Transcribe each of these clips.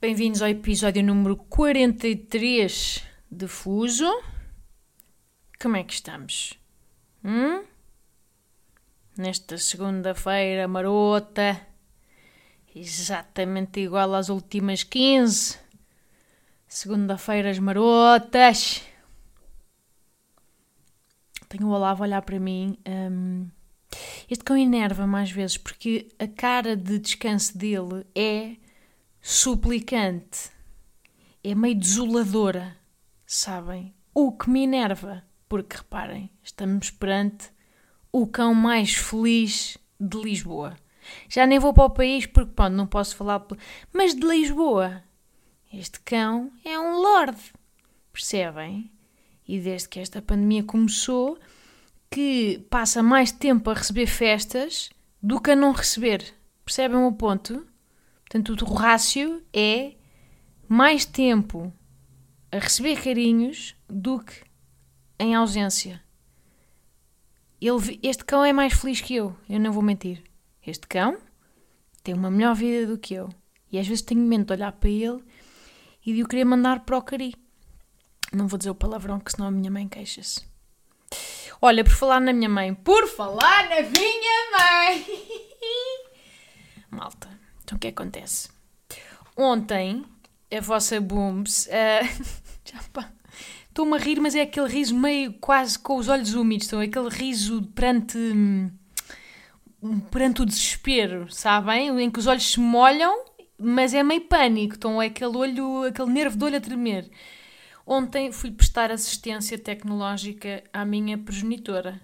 Bem-vindos ao episódio número 43 de Fuso. Como é que estamos? Hum? Nesta segunda-feira marota, exatamente igual às últimas 15. Segunda-feiras marotas. Tenho o Olavo a olhar para mim. hum, este cão enerva mais vezes porque a cara de descanso dele é suplicante, é meio desoladora, sabem? O que me enerva, porque reparem, estamos perante o cão mais feliz de Lisboa. Já nem vou para o país porque, pronto, não posso falar, mas de Lisboa. Este cão é um lorde, percebem? E desde que esta pandemia começou, que passa mais tempo a receber festas do que a não receber. Percebem o ponto? Portanto, o rácio é mais tempo a receber carinhos do que em ausência. Ele, este cão é mais feliz que eu, eu não vou mentir. Este cão tem uma melhor vida do que eu. E às vezes tenho medo de olhar para ele e de o querer mandar para o cari. Não vou dizer o palavrão, que senão a minha mãe queixa-se. Olha, por falar na minha mãe, por falar na minha mãe! Malta, então o que acontece? Ontem, a vossa Booms. já pá, Estou-me a rir, mas é aquele riso meio quase com os olhos úmidos. Então, aquele riso perante. hum, perante o desespero, sabem? Em que os olhos se molham, mas é meio pânico. Então, é aquele olho, aquele nervo de olho a tremer. Ontem fui prestar assistência tecnológica à minha progenitora.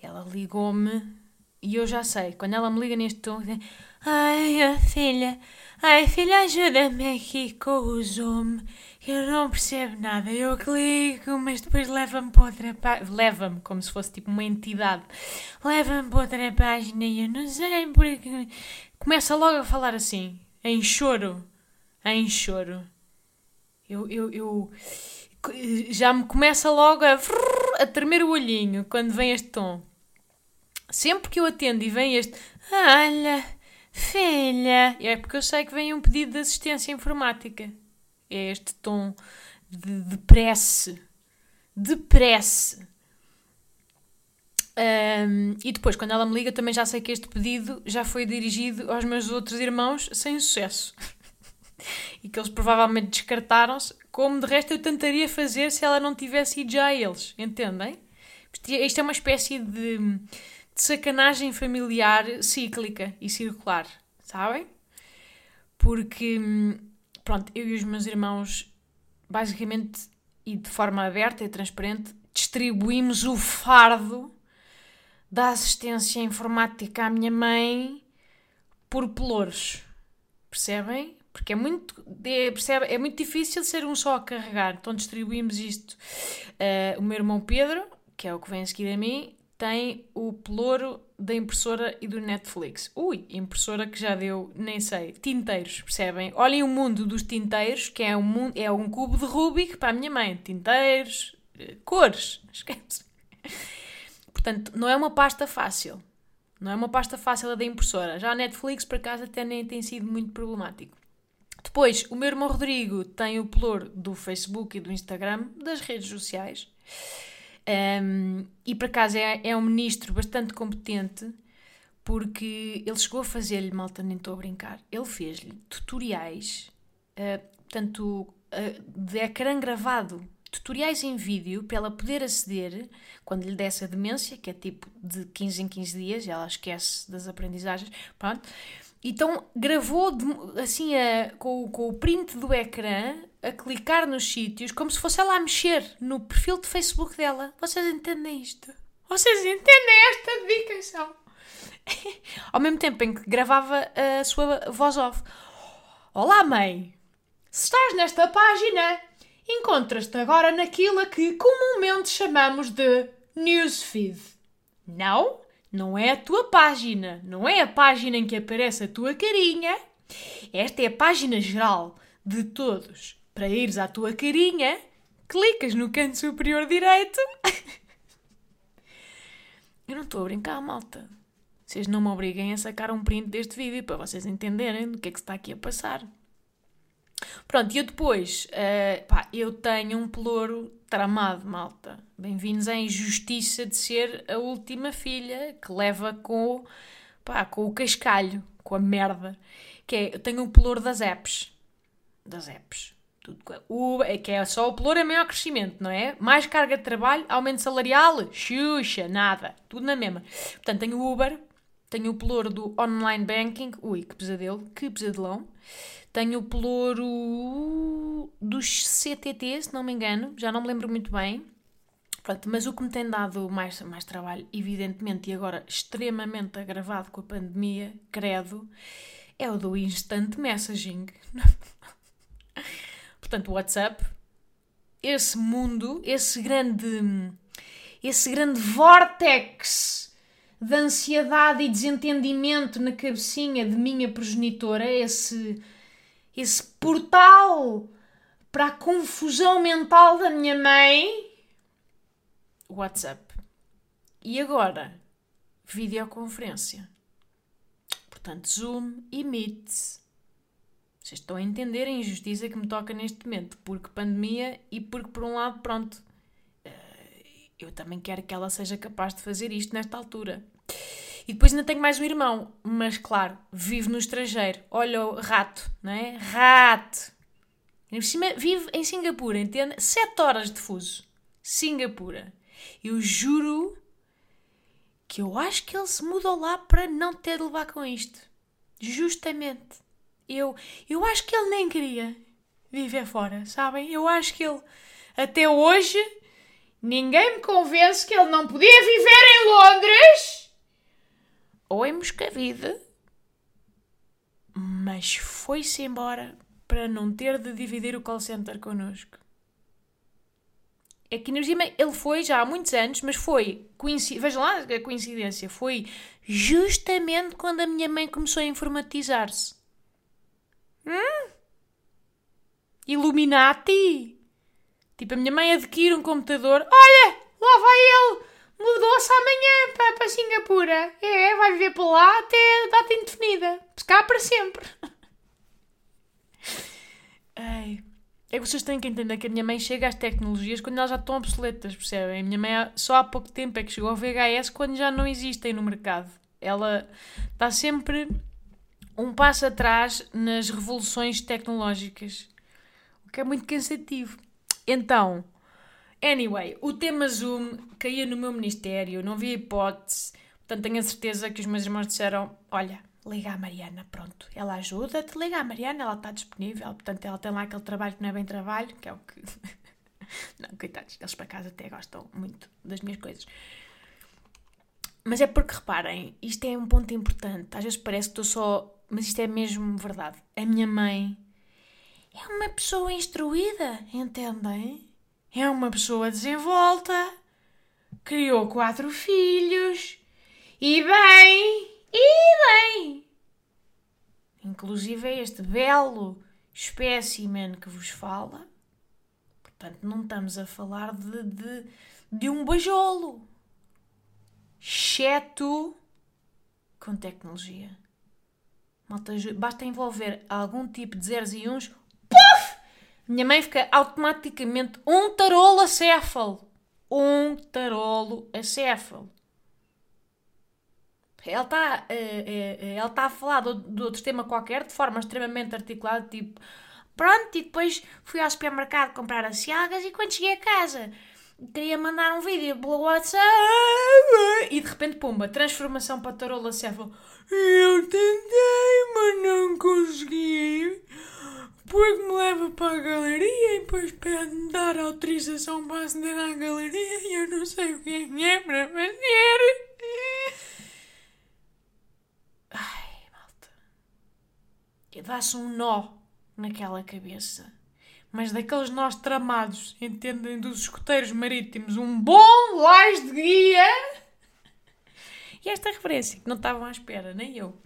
Ela ligou-me e eu já sei, quando ela me liga neste tom, diz, ai filha, ai filha, ajuda-me aqui com o Zoom, eu não percebo nada, eu clico, mas depois leva-me para outra página, leva-me como se fosse tipo uma entidade, leva-me para outra página e eu não sei porque. Começa logo a falar assim, em choro, em choro. Eu, eu, eu já me começa logo a, a tremer o olhinho quando vem este tom. Sempre que eu atendo e vem este Olha, filha, é porque eu sei que vem um pedido de assistência informática. É este tom de, de prece. Ahm, e depois, quando ela me liga, também já sei que este pedido já foi dirigido aos meus outros irmãos sem sucesso e que eles provavelmente descartaram-se, como de resto eu tentaria fazer se ela não tivesse ido já a eles, entendem? Isto é uma espécie de, de sacanagem familiar cíclica e circular, sabem? Porque, hum, pronto, eu e os meus irmãos, basicamente e de forma aberta e transparente, distribuímos o fardo da assistência informática à minha mãe por pelouros. Percebem? Porque é muito, é, percebe? é muito difícil ser um só a carregar. Então distribuímos isto. Uh, o meu irmão Pedro, que é o que vem a seguir a mim, tem o pelouro da impressora e do Netflix. Ui, impressora que já deu, nem sei, tinteiros, percebem? Olhem o mundo dos tinteiros, que é um, mundo, é um cubo de Rubik para a minha mãe. Tinteiros, eh, cores, esquece. Portanto, não é uma pasta fácil. Não é uma pasta fácil a da impressora. Já a Netflix, por acaso, até nem tem sido muito problemático. Depois, o meu irmão Rodrigo tem o plur do Facebook e do Instagram, das redes sociais. Um, e por acaso é, é um ministro bastante competente, porque ele chegou a fazer-lhe, malta, nem estou a brincar, ele fez-lhe tutoriais, uh, portanto, uh, de ecrã gravado, tutoriais em vídeo, para ela poder aceder, quando lhe desse a demência, que é tipo de 15 em 15 dias, ela esquece das aprendizagens, pronto. Então gravou de, assim a, com, com o print do ecrã a clicar nos sítios como se fosse ela a mexer no perfil de Facebook dela. Vocês entendem isto? Vocês entendem esta dedicação? Ao mesmo tempo em que gravava a sua voz off. Olá, mãe! Se estás nesta página, encontras-te agora naquilo que comumente chamamos de newsfeed. Não, não é a tua página, não é a página em que aparece a tua carinha. Esta é a página geral de todos. Para ires à tua carinha, clicas no canto superior direito. Eu não estou a brincar, malta. Vocês não me obriguem a sacar um print deste vídeo para vocês entenderem do que é que se está aqui a passar. Pronto, e eu depois, uh, pá, eu tenho um pelouro tramado, malta. Bem-vindos à injustiça de ser a última filha que leva com, pá, com o cascalho, com a merda. Que é, eu tenho um pelouro das apps. Das apps. O, é que é só o pelouro é maior crescimento, não é? Mais carga de trabalho, aumento salarial, xuxa, nada. Tudo na mesma. Portanto, tenho o Uber, tenho o pelouro do online banking. Ui, que pesadelo, que pesadelão. Tenho o pelouro dos CTT, se não me engano, já não me lembro muito bem. Pronto, mas o que me tem dado mais, mais trabalho, evidentemente, e agora extremamente agravado com a pandemia, credo, é o do instant messaging. Portanto, WhatsApp, esse mundo, esse grande, esse grande vórtex de ansiedade e desentendimento na cabecinha de minha progenitora, esse, esse portal para a confusão mental da minha mãe, WhatsApp. E agora, videoconferência. Portanto, Zoom e Meet. Vocês estão a entender a injustiça que me toca neste momento, porque pandemia e porque, por um lado, pronto, eh, eu também quero que ela seja capaz de fazer isto nesta altura. E depois ainda tenho mais um irmão, mas claro, vive no estrangeiro. Olha o rato, não é? Rato! E por cima vive em Singapura, entende? Sete horas de fuso. Singapura. Eu juro que eu acho que ele se mudou lá para não ter de levar com isto. Justamente. Eu, eu acho que ele nem queria viver fora, sabem? Eu acho que ele, até hoje, ninguém me convence que ele não podia viver em Londres ou em Moscavide, mas foi-se embora para não ter de dividir o call center connosco. É que ele foi já há muitos anos, mas foi, vejam lá a coincidência, foi justamente quando a minha mãe começou a informatizar-se. Hum? Illuminati? Tipo, a minha mãe adquire um computador, olha, lá vai ele mudou-se amanhã para, Singapura. É, vai viver por lá até data indefinida. Cá para sempre. Ai. É que vocês têm que entender que a minha mãe chega às tecnologias quando elas já estão obsoletas, percebem? A minha mãe só há pouco tempo é que chegou ao VHS quando já não existem no mercado. Ela está sempre um passo atrás nas revoluções tecnológicas, o que é muito cansativo. Então, Anyway, o tema Zoom caía no meu ministério, não havia hipótese. Portanto, tenho a certeza que os meus irmãos disseram: Olha, liga à Mariana, pronto, ela ajuda-te, liga à Mariana, ela está disponível. Portanto, ela tem lá aquele trabalho que não é bem trabalho, que é o que. não, coitados, eles para casa até gostam muito das minhas coisas. Mas é porque reparem, isto é um ponto importante. Às vezes parece que estou só. Mas isto é mesmo verdade. A minha mãe é uma pessoa instruída, entendem? é uma pessoa desenvolta, criou quatro filhos, e bem, e bem. Inclusive é este belo espécimen que vos fala. Portanto, não estamos a falar de, de, de um bajolo. Exceto com tecnologia. Malta, basta envolver algum tipo de zeros e uns, minha mãe fica automaticamente um tarolo acéfalo. Um tarolo acéfalo. Ela está uh, uh, ela tá a falar de, outro tema qualquer de forma extremamente articulada, tipo, pronto, e depois fui ao supermercado comprar as ciagas e quando cheguei a casa queria mandar um vídeo pelo WhatsApp e de repente, pumba, transformação para tarolo acéfalo. Eu tentei, mas não consegui porque me leva para a galeria e depois pede-me dar autorização para aceder à galeria e eu não sei o que é, é para fazer. Ai, malta. Dá-se um nó naquela cabeça. Mas daqueles nós tramados, entendem, dos escoteiros marítimos, um bom lais de guia. E esta referência, que não estavam à espera, nem eu.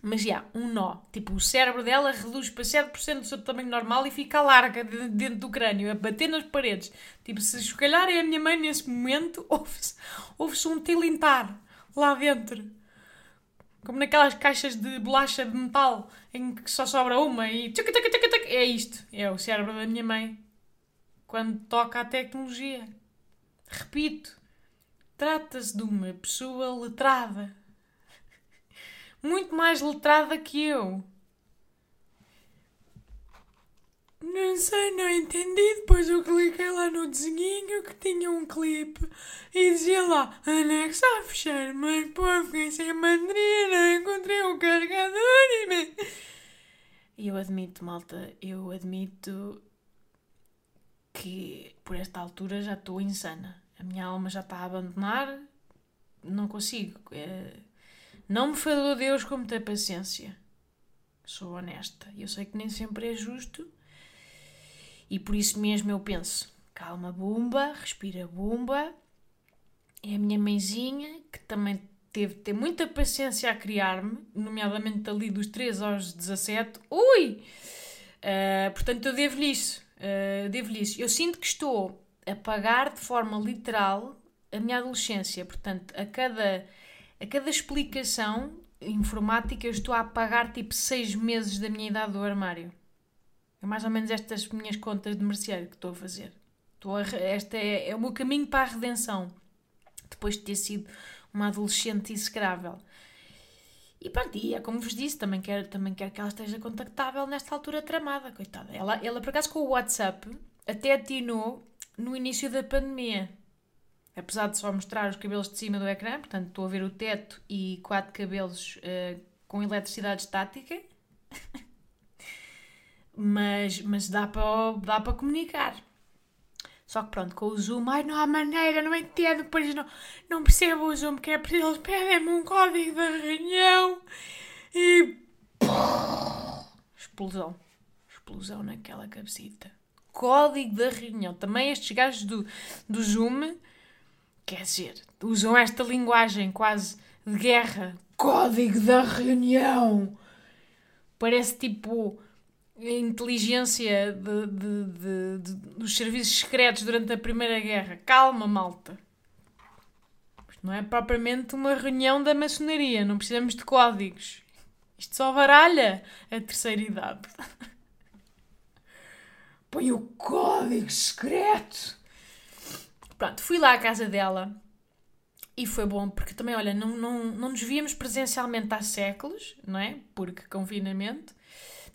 Mas já, um nó. Tipo, o cérebro dela reduz para 7% do seu tamanho normal e fica larga dentro do crânio, a bater nas paredes. Tipo, se calhar é a minha mãe nesse momento, ouve-se ouve um tilintar lá dentro. Como naquelas caixas de bolacha de metal em que só sobra uma e. É isto. É o cérebro da minha mãe. Quando toca a tecnologia. Repito, trata-se de uma pessoa letrada. Muito mais letrada que eu. Não sei, não entendi. Depois eu cliquei lá no desenho que tinha um clipe e dizia lá anexo a fechar, mas pô, fiquei sem a bateria, encontrei um carregador e. Me... Eu admito, malta, eu admito que por esta altura já estou insana. A minha alma já está a abandonar, não consigo. É... Não me falou Deus com muita paciência. Sou honesta. Eu sei que nem sempre é justo e por isso mesmo eu penso: calma, bumba, respira, bumba. É a minha mãezinha que também teve de ter muita paciência a criar-me, nomeadamente ali dos 3 aos 17. Ui! Uh, portanto, eu devo-lhe isso. Uh, devo-lhe isso. Eu sinto que estou a pagar de forma literal a minha adolescência. Portanto, a cada, a cada explicação informática, eu estou a pagar tipo 6 meses da minha idade do armário. É mais ou menos estas minhas contas de merceário que estou a fazer. Estou a, este é, é o meu caminho para a redenção. Depois de ter sido uma adolescente execrável. E pronto, e é como vos disse, também quero, também quero que ela esteja contactável nesta altura tramada, coitada. Ela, ela por acaso, com o WhatsApp, até atinou no início da pandemia. Apesar de só mostrar os cabelos de cima do ecrã, portanto, estou a ver o teto e quatro cabelos uh, com eletricidade estática. mas, mas dá para dá para comunicar. Só que pronto, com o Zoom, ai, não há maneira, não entendo, depois não, não percebo o Zoom, que é porque eles pedem-me um código da reunião e. Explosão. Explosão naquela cabecita. Código da reunião. Também estes gajos do, do Zoom, quer dizer, usam esta linguagem quase de guerra. Código da reunião. Parece tipo a inteligência de, de, de, dos serviços secretos durante a Primeira Guerra. Calma, malta. Isto não é propriamente uma reunião da maçonaria, não precisamos de códigos. Isto só baralha a terceira idade. Põe o código secreto. Pronto, fui lá à casa dela e foi bom, porque também, olha, não, não, não nos víamos presencialmente há séculos, não é? Porque confinamento.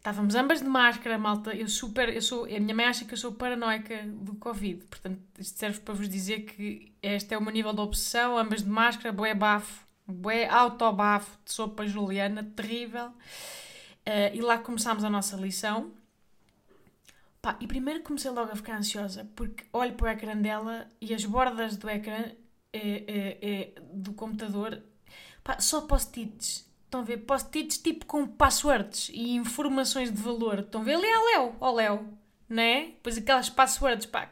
Estávamos ambas de máscara, malta. Eu super, eu sou, a minha mãe acha que eu sou paranoica do Covid. Portanto, isto serve para vos dizer que este é o meu nível de obsessão, ambas de máscara, bué bafo, bué autobafo de sopa juliana, terrível. Uh, e lá começámos a nossa lição. Pá, e primeiro comecei logo a ficar ansiosa, porque olho para o ecrã dela e as bordas do ecrã é, é, é, do computador, pá, só post-its Estão a ver post-its tipo com passwords e informações de valor. Estão a ver ali a Léo, ó Léo, né? Pois aquelas passwords, pá,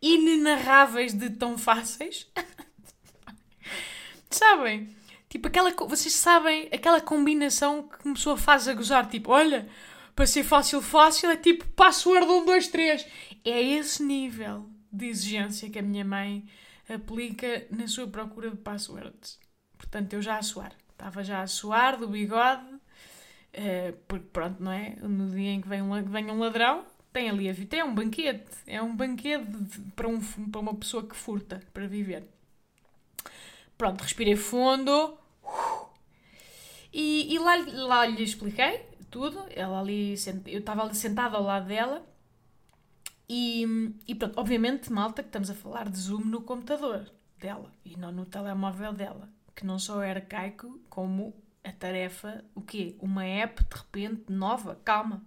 inenarráveis de tão fáceis. sabem? Tipo aquela, vocês sabem, aquela combinação que uma pessoa faz a gozar, tipo, olha, para ser fácil, fácil, é tipo password 1, 2, 3. É esse nível de exigência que a minha mãe aplica na sua procura de passwords. Portanto, eu já a suar. Estava já a suar do bigode, uh, porque pronto, não é? No dia em que vem um, vem um ladrão, tem ali a vida. É um banquete. É um banquete para, um, para uma pessoa que furta para viver. Pronto, respirei fundo. E, e lá, lá lhe expliquei tudo. Ela ali, eu estava ali sentada ao lado dela. E, e pronto, obviamente, malta, que estamos a falar de Zoom no computador dela e não no telemóvel dela que não só é arcaico, como a tarefa, o quê? Uma app de repente nova? Calma.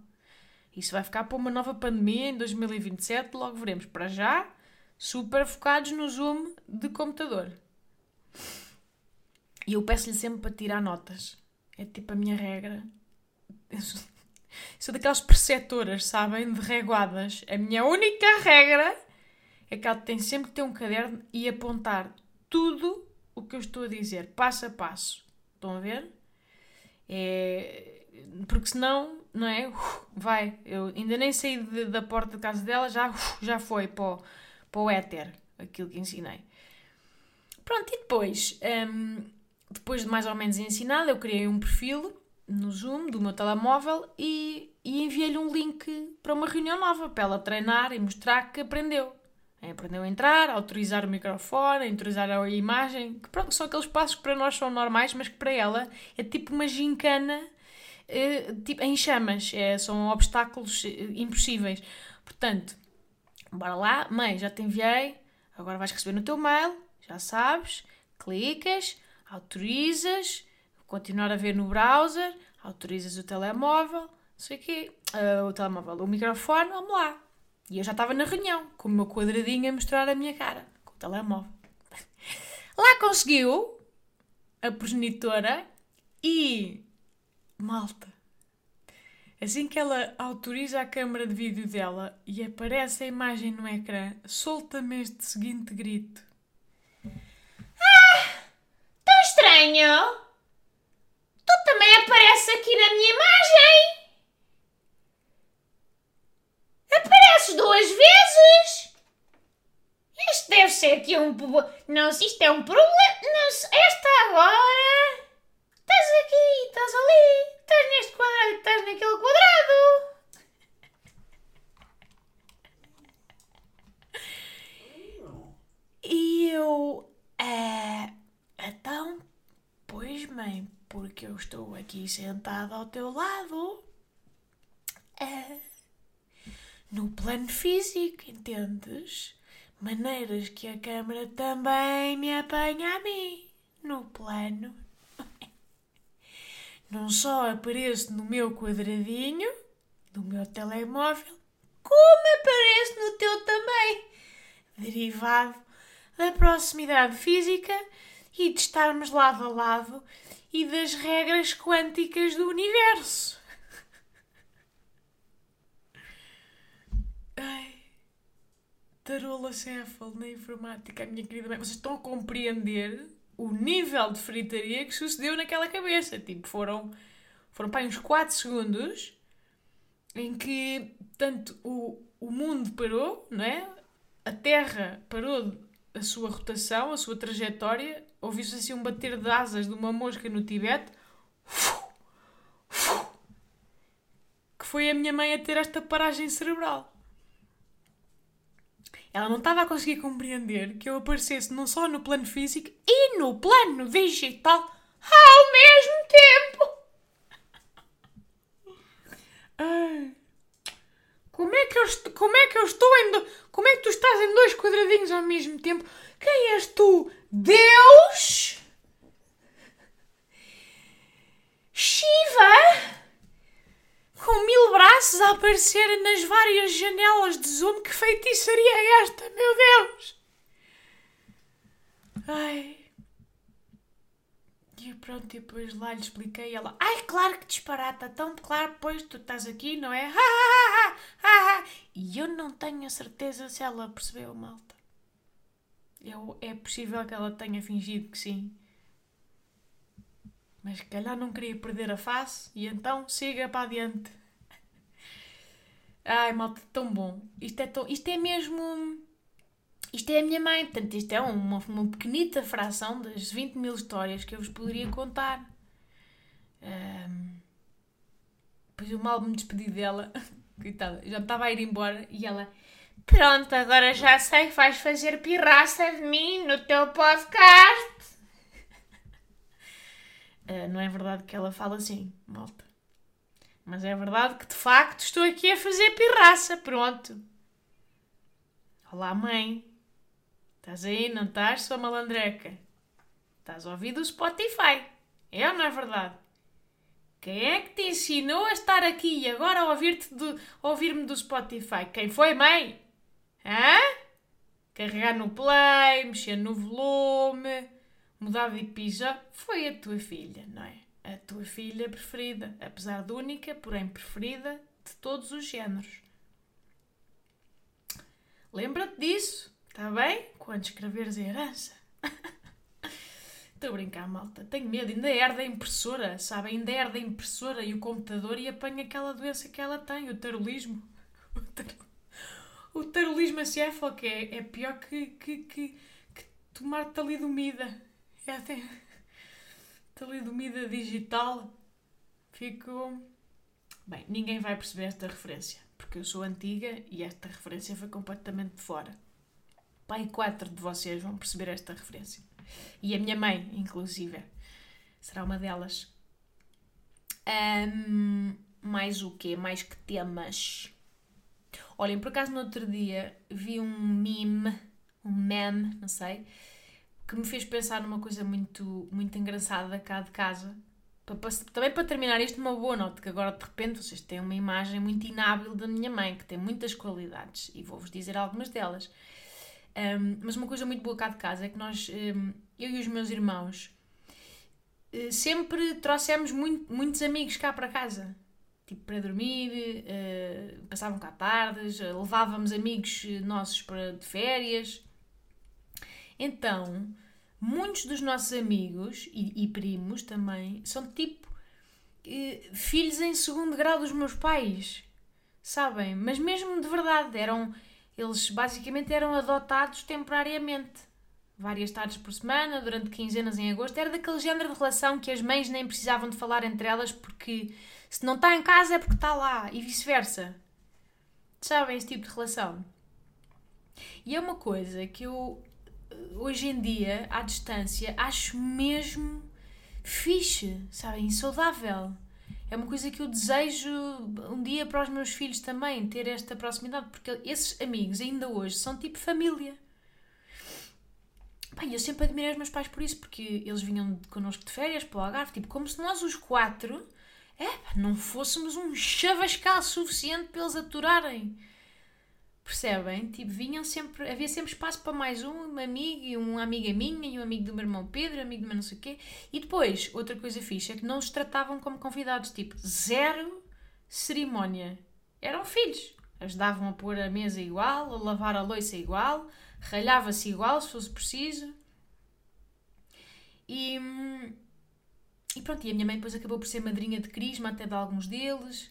Isso vai ficar para uma nova pandemia em 2027, logo veremos. Para já, super focados no Zoom de computador. E eu peço-lhe sempre para tirar notas. É tipo a minha regra. Sou daquelas preceptoras, sabem? De reguadas. A minha única regra é que ela tem sempre que ter um caderno e apontar tudo o que eu estou a dizer, passo a passo. Estão a ver? É... Porque senão, não é? vai. Eu ainda nem saí de, da porta de casa dela, já, já foi para o, para o éter aquilo que ensinei. Pronto, e depois, um, depois de mais ou menos ensinado, eu criei um perfil no Zoom do meu telemóvel e, e enviei-lhe um link para uma reunião nova, para ela treinar e mostrar que aprendeu. Aprendeu a entrar, autorizar o microfone, autorizar a imagem, que pronto, são aqueles passos que para nós são normais, mas que para ela é tipo uma gincana eh, tipo, em chamas, é, são obstáculos eh, impossíveis. Portanto, bora lá, mãe, já te enviei, agora vais receber no teu mail, já sabes, clicas, autorizas, continuar a ver no browser, autorizas o telemóvel, não sei o quê, uh, o telemóvel, o microfone, vamos lá. E eu já estava na reunião, com o meu quadradinho a mostrar a minha cara, com o telemóvel. Lá conseguiu a progenitora e. Malta. Assim que ela autoriza a câmara de vídeo dela e aparece a imagem no ecrã, solta-me este seguinte grito. Ah! Tão estranho! Tu também apareces aqui na minha imagem! Apareces duas vezes! Isto deve ser aqui um. Não, se isto é um problema. Não, esta agora. Estás aqui, estás ali, estás neste quadrado estás naquele quadrado. E eu. É, então, pois, mãe, porque eu estou aqui sentada ao teu lado. É, no plano físico, entendes? Maneiras que a câmara também me apanha a mim. No plano. Não só apareço no meu quadradinho, no meu telemóvel, como apareço no teu também. Derivado da proximidade física e de estarmos lado a lado e das regras quânticas do universo. Ai, tarola céfalo na informática, minha querida mãe. Vocês estão a compreender o nível de fritaria que sucedeu naquela cabeça. Tipo, foram, foram para uns 4 segundos em que tanto o, o mundo parou, não é? A Terra parou a sua rotação, a sua trajetória, ouviu-se assim um bater de asas de uma mosca no Tibete, que foi a minha mãe a ter esta paragem cerebral. Ela não estava a conseguir compreender que eu aparecesse não só no plano físico e no plano digital ao mesmo tempo. Ai. Como é que eu, como é que eu estou em. Como é que tu estás em dois quadradinhos ao mesmo tempo? Quem és tu? Deus? Shiva? Com mil braços a aparecer nas várias janelas de Zoom. Que feitiçaria é esta, meu Deus? Ai. E pronto, depois lá lhe expliquei ela, ai, claro que disparata, tão claro, pois tu estás aqui, não é? e eu não tenho a certeza se ela percebeu, malta. Eu, é possível que ela tenha fingido que sim. Mas se calhar não queria perder a face e então siga para adiante. Ai, malta, tão bom. Isto é, tão, isto é mesmo isto é a minha mãe, portanto, isto é uma, uma pequenita fração das 20 mil histórias que eu vos poderia contar. Um, depois eu mal me despedi dela, coitada, já estava a ir embora e ela. Pronto, agora já sei que vais fazer pirraça de mim no teu podcast. Uh, não é verdade que ela fala assim, malta. Mas é verdade que de facto estou aqui a fazer pirraça, pronto. Olá, mãe. Estás aí, não estás, sua malandreca? Estás a ouvir do Spotify. É ou não é verdade? Quem é que te ensinou a estar aqui e agora a ouvir-me do Spotify? Quem foi, mãe? Hã? Carregar no play, mexer no volume, mudar de episódio. Foi a tua filha, não é? a tua filha preferida, apesar de única, porém preferida de todos os géneros. Lembra-te disso, está bem? Quando escreveres a herança. Estou a brincar, malta. Tenho medo. Ainda herda a impressora, sabe? Ainda herda a impressora e o computador e apanha aquela doença que ela tem, o tarolismo. O, tar... o tarolismo acéfalo, que é, é pior que, que, que, que tomar talidomida. É até... Talidomida digital. Fico... Bem, ninguém vai perceber esta referência, porque eu sou antiga e esta referência foi completamente de fora. Pai, quatro de vocês vão perceber esta referência. E a minha mãe, inclusive. Será uma delas. Um, mais o quê? Mais que temas? Olhem, por acaso no outro dia vi um meme, um meme, não sei, que me fez pensar numa coisa muito, muito engraçada cá de casa. Também para terminar isto, uma boa nota, que agora de repente vocês têm uma imagem muito inábil da minha mãe, que tem muitas qualidades, e vou-vos dizer algumas delas. Um, mas uma coisa muito boa cá de casa é que nós, um, eu e os meus irmãos, uh, sempre trouxemos muito, muitos amigos cá para casa. Tipo, para dormir, uh, passavam cá tardes, levávamos amigos nossos para, de férias. Então, muitos dos nossos amigos e, e primos também são tipo filhos em segundo grau dos meus pais, sabem? Mas mesmo de verdade, eram eles basicamente eram adotados temporariamente. Várias tardes por semana, durante quinzenas em agosto. Era daquele género de relação que as mães nem precisavam de falar entre elas porque se não está em casa é porque está lá e vice-versa. Sabem esse tipo de relação? E é uma coisa que eu, hoje em dia, à distância, acho mesmo fixe, sabem? Saudável. É uma coisa que eu desejo um dia para os meus filhos também, ter esta proximidade, porque esses amigos ainda hoje são tipo família. Eu sempre admirei os meus pais por isso, porque eles vinham connosco de férias para o Algarve, tipo, como se nós os quatro é, não fôssemos um chavascal suficiente para eles aturarem. Percebem? Tipo, vinham sempre, havia sempre espaço para mais um, uma amiga e uma amiga minha e um amigo do meu irmão Pedro, amigo do meu não sei o quê. E depois, outra coisa fixa é que não os tratavam como convidados, tipo, zero cerimónia. Eram filhos. Ajudavam a pôr a mesa igual, a lavar a louça igual, ralhava-se igual se fosse preciso. E, e pronto, e a minha mãe depois acabou por ser madrinha de crisma até de alguns deles.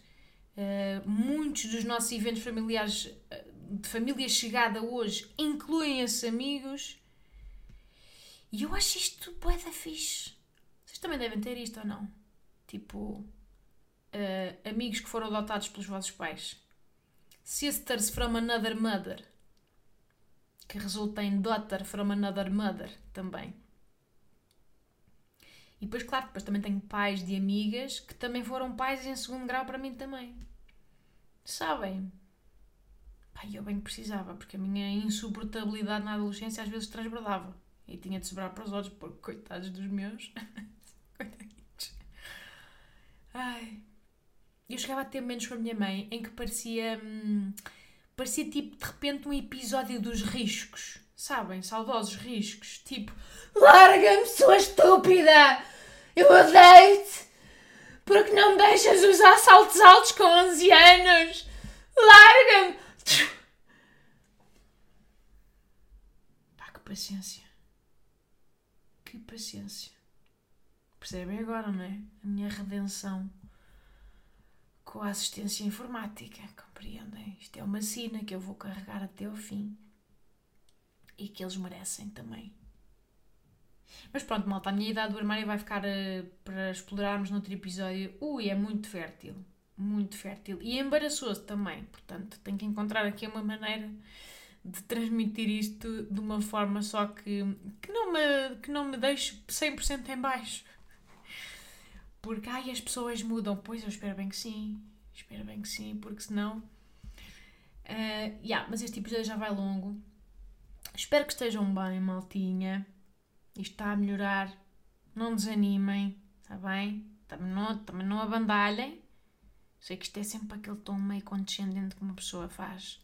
Uh, muitos dos nossos eventos familiares uh, de família chegada hoje incluem esses amigos. E eu acho isto bué da fixe. Vocês também devem ter isto ou não? Tipo, uh, amigos que foram adotados pelos vossos pais. Sisters from another mother. Que resulta em daughter from another mother também. E depois, claro, depois também tenho pais de amigas que também foram pais em segundo grau para mim também. Sabem? Eu bem precisava, porque a minha insuportabilidade na adolescência às vezes transbordava. E tinha de sobrar para os outros, porque coitados dos meus. Coitadinhos. Ai. Eu chegava a ter momentos com a minha mãe em que parecia. Hum, parecia tipo de repente um episódio dos riscos. Sabem? Saudosos riscos. Tipo. Larga-me, sua estúpida! Eu odeio-te! Porque não me deixas usar saltos altos com 11 anos? Larga-me! Pá, que paciência. Que paciência. Percebem agora, não é? A minha redenção com a assistência informática. Compreendem? Isto é uma sina que eu vou carregar até ao fim. E que eles merecem também. Mas pronto, malta, a minha idade do armário vai ficar uh, para explorarmos noutro episódio. Ui, é muito fértil muito fértil e embaraçoso também. Portanto, tenho que encontrar aqui uma maneira de transmitir isto de uma forma só que, que, não, me, que não me deixe 100% em baixo. Porque, ai, as pessoas mudam. Pois, eu espero bem que sim. Espero bem que sim, porque senão... Uh, yeah, mas este episódio já vai longo. Espero que estejam bem, maltinha. Isto está a melhorar. Não desanimem, está bem? Também não, também não abandalhem Sei que isto é sempre aquele tom meio condescendente que uma pessoa faz.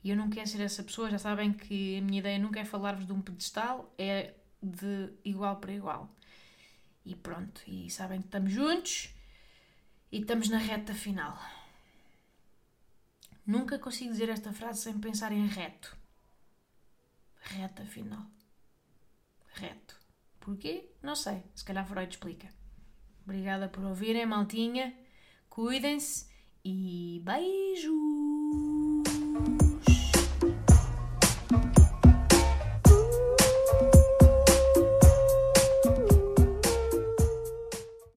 E eu não quero ser essa pessoa, já sabem que a minha ideia nunca é falar-vos de um pedestal, é de igual para igual. E pronto, e sabem que estamos juntos e estamos na reta final. Nunca consigo dizer esta frase sem pensar em reto. Reta final. Reto. Porquê? Não sei. Se calhar Freud explica. Obrigada por ouvirem, maltinha. Cuidem-se e beijos!